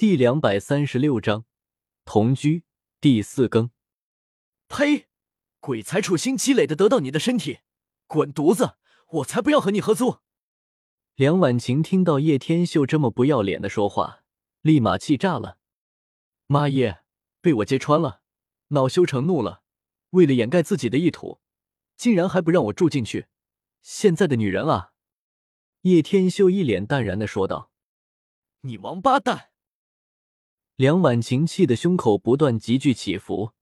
第两百三十六章同居第四更。呸！鬼才处心积累的得到你的身体，滚犊子！我才不要和你合租！梁婉晴听到叶天秀这么不要脸的说话，立马气炸了。妈耶，被我揭穿了，恼羞成怒了。为了掩盖自己的意图，竟然还不让我住进去。现在的女人啊！叶天秀一脸淡然的说道：“你王八蛋！”梁婉晴气得胸口不断急剧起伏，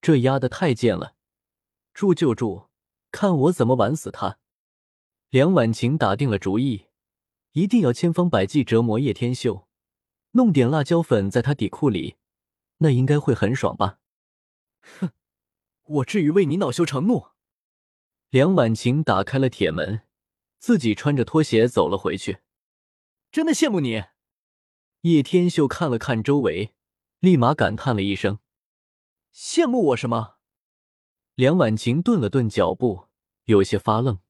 这丫的太贱了！住就住，看我怎么玩死他！梁婉晴打定了主意，一定要千方百计折磨叶天秀，弄点辣椒粉在他底裤里，那应该会很爽吧？哼，我至于为你恼羞成怒？梁婉晴打开了铁门，自己穿着拖鞋走了回去。真的羡慕你。叶天秀看了看周围，立马感叹了一声：“羡慕我什么？”梁婉晴顿了顿脚步，有些发愣：“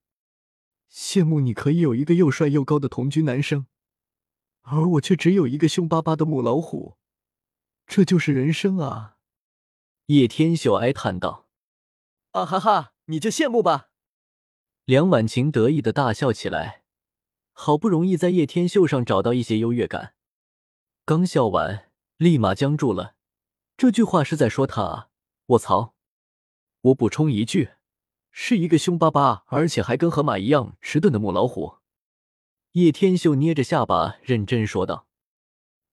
羡慕你可以有一个又帅又高的同居男生，而我却只有一个凶巴巴的母老虎，这就是人生啊！”叶天秀哀叹道：“啊哈哈，你就羡慕吧！”梁婉晴得意的大笑起来，好不容易在叶天秀上找到一些优越感。刚笑完，立马僵住了。这句话是在说他啊！我操！我补充一句，是一个凶巴巴而且还跟河马一样迟钝的母老虎。叶天秀捏着下巴认真说道：“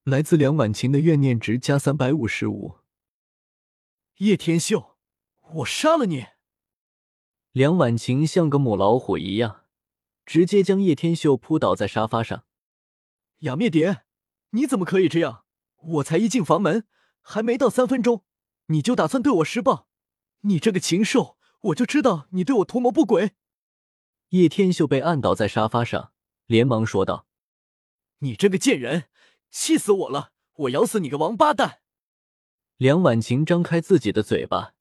来自梁婉晴的怨念值加三百五十五。”叶天秀，我杀了你！梁婉晴像个母老虎一样，直接将叶天秀扑倒在沙发上。雅灭蝶。你怎么可以这样？我才一进房门，还没到三分钟，你就打算对我施暴？你这个禽兽，我就知道你对我图谋不轨！叶天秀被按倒在沙发上，连忙说道：“你这个贱人，气死我了！我咬死你个王八蛋！”梁婉晴张开自己的嘴巴，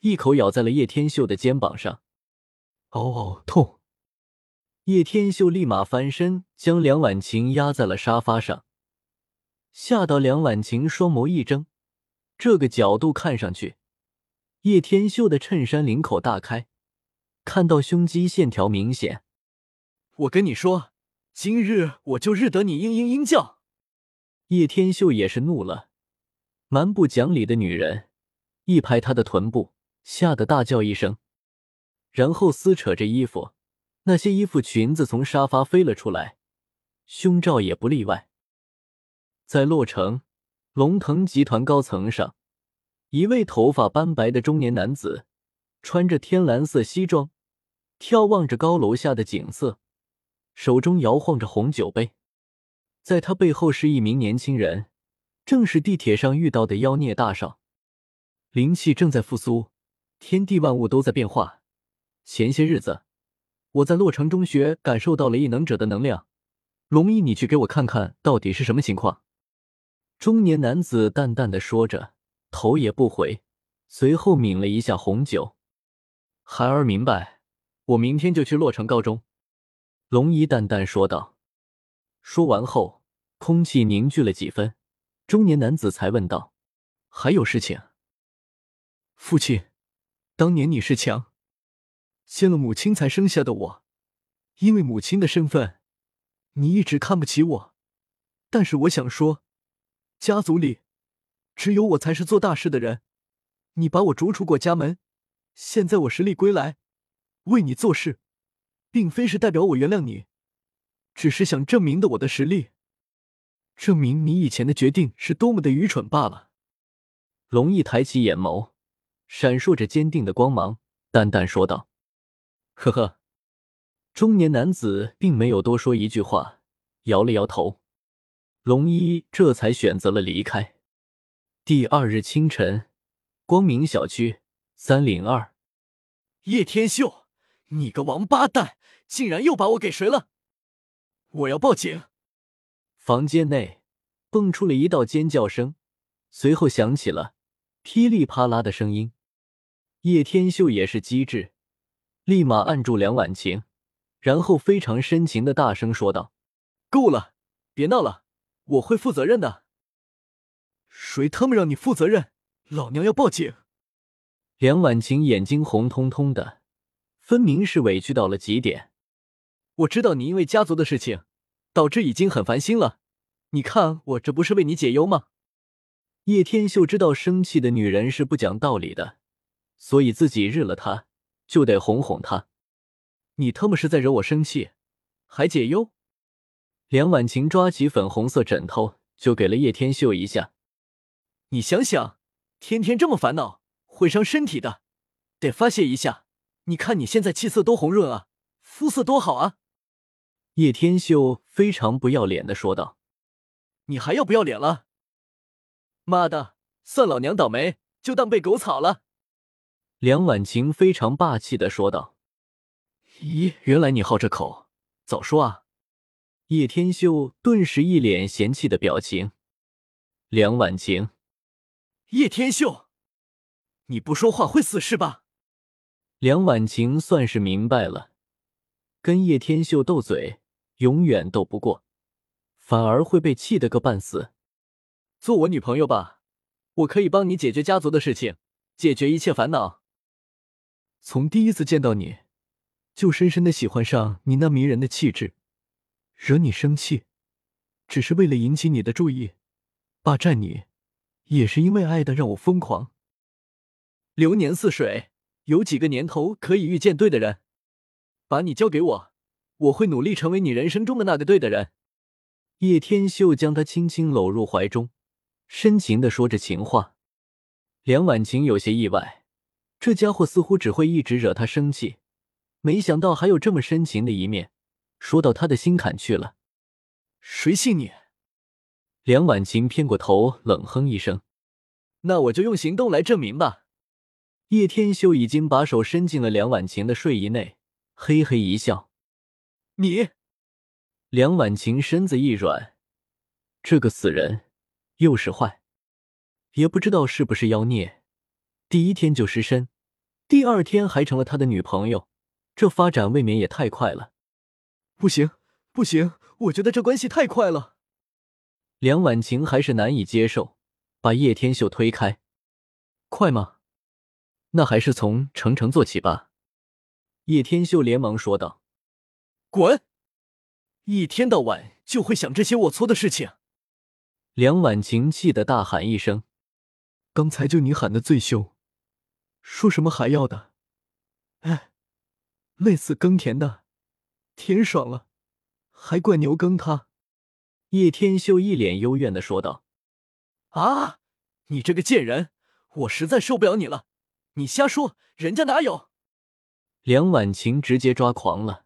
一口咬在了叶天秀的肩膀上。嗷嗷痛！叶天秀立马翻身，将梁婉晴压在了沙发上。吓到梁婉晴双眸一睁，这个角度看上去，叶天秀的衬衫领口大开，看到胸肌线条明显。我跟你说，今日我就日得你嘤嘤嘤叫！叶天秀也是怒了，蛮不讲理的女人，一拍他的臀部，吓得大叫一声，然后撕扯着衣服，那些衣服裙子从沙发飞了出来，胸罩也不例外。在洛城龙腾集团高层上，一位头发斑白的中年男子，穿着天蓝色西装，眺望着高楼下的景色，手中摇晃着红酒杯。在他背后是一名年轻人，正是地铁上遇到的妖孽大少。灵气正在复苏，天地万物都在变化。前些日子，我在洛城中学感受到了异能者的能量。龙一，你去给我看看到底是什么情况。中年男子淡淡的说着，头也不回，随后抿了一下红酒。孩儿明白，我明天就去洛城高中。龙一淡淡说道。说完后，空气凝聚了几分。中年男子才问道：“还有事情？”父亲，当年你是强，欠了母亲才生下的我，因为母亲的身份，你一直看不起我。但是我想说。家族里，只有我才是做大事的人。你把我逐出过家门，现在我实力归来，为你做事，并非是代表我原谅你，只是想证明的我的实力，证明你以前的决定是多么的愚蠢罢了。龙毅抬起眼眸，闪烁着坚定的光芒，淡淡说道：“呵呵。”中年男子并没有多说一句话，摇了摇头。龙一这才选择了离开。第二日清晨，光明小区三零二，叶天秀，你个王八蛋，竟然又把我给谁了？我要报警！房间内蹦出了一道尖叫声，随后响起了噼里啪啦的声音。叶天秀也是机智，立马按住梁婉晴，然后非常深情的大声说道：“够了，别闹了。”我会负责任的。谁他妈让你负责任？老娘要报警！梁婉晴眼睛红彤彤的，分明是委屈到了极点。我知道你因为家族的事情，导致已经很烦心了。你看我这不是为你解忧吗？叶天秀知道生气的女人是不讲道理的，所以自己日了她，就得哄哄她。你他妈是在惹我生气，还解忧？梁婉晴抓起粉红色枕头就给了叶天秀一下。你想想，天天这么烦恼会伤身体的，得发泄一下。你看你现在气色多红润啊，肤色多好啊！叶天秀非常不要脸的说道：“你还要不要脸了？妈的，算老娘倒霉，就当被狗草了。”梁婉晴非常霸气的说道：“咦，原来你好这口，早说啊！”叶天秀顿时一脸嫌弃的表情。梁婉晴，叶天秀，你不说话会死是吧？梁婉晴算是明白了，跟叶天秀斗嘴。永远斗不过，反而会被气得个半死。做我女朋友吧，我可以帮你解决家族的事情，解决一切烦恼。从第一次见到你，就深深的喜欢上你那迷人的气质。惹你生气，只是为了引起你的注意；霸占你，也是因为爱的让我疯狂。流年似水，有几个年头可以遇见对的人？把你交给我。我会努力成为你人生中的那个对的人。叶天秀将他轻轻搂入怀中，深情的说着情话。梁婉晴有些意外，这家伙似乎只会一直惹她生气，没想到还有这么深情的一面，说到他的心坎去了。谁信你？梁婉晴偏过头，冷哼一声：“那我就用行动来证明吧。”叶天秀已经把手伸进了梁婉晴的睡衣内，嘿嘿一笑。你，梁婉晴身子一软，这个死人又是坏，也不知道是不是妖孽。第一天就失身，第二天还成了他的女朋友，这发展未免也太快了。不行，不行，我觉得这关系太快了。梁婉晴还是难以接受，把叶天秀推开。快吗？那还是从程程做起吧。叶天秀连忙说道。滚！一天到晚就会想这些龌龊的事情。梁婉晴气得大喊一声：“刚才就你喊的最凶，说什么还要的？哎，累死耕田的，挺爽了，还怪牛耕他。”叶天秀一脸幽怨的说道：“啊，你这个贱人，我实在受不了你了！你瞎说，人家哪有？”梁婉晴直接抓狂了。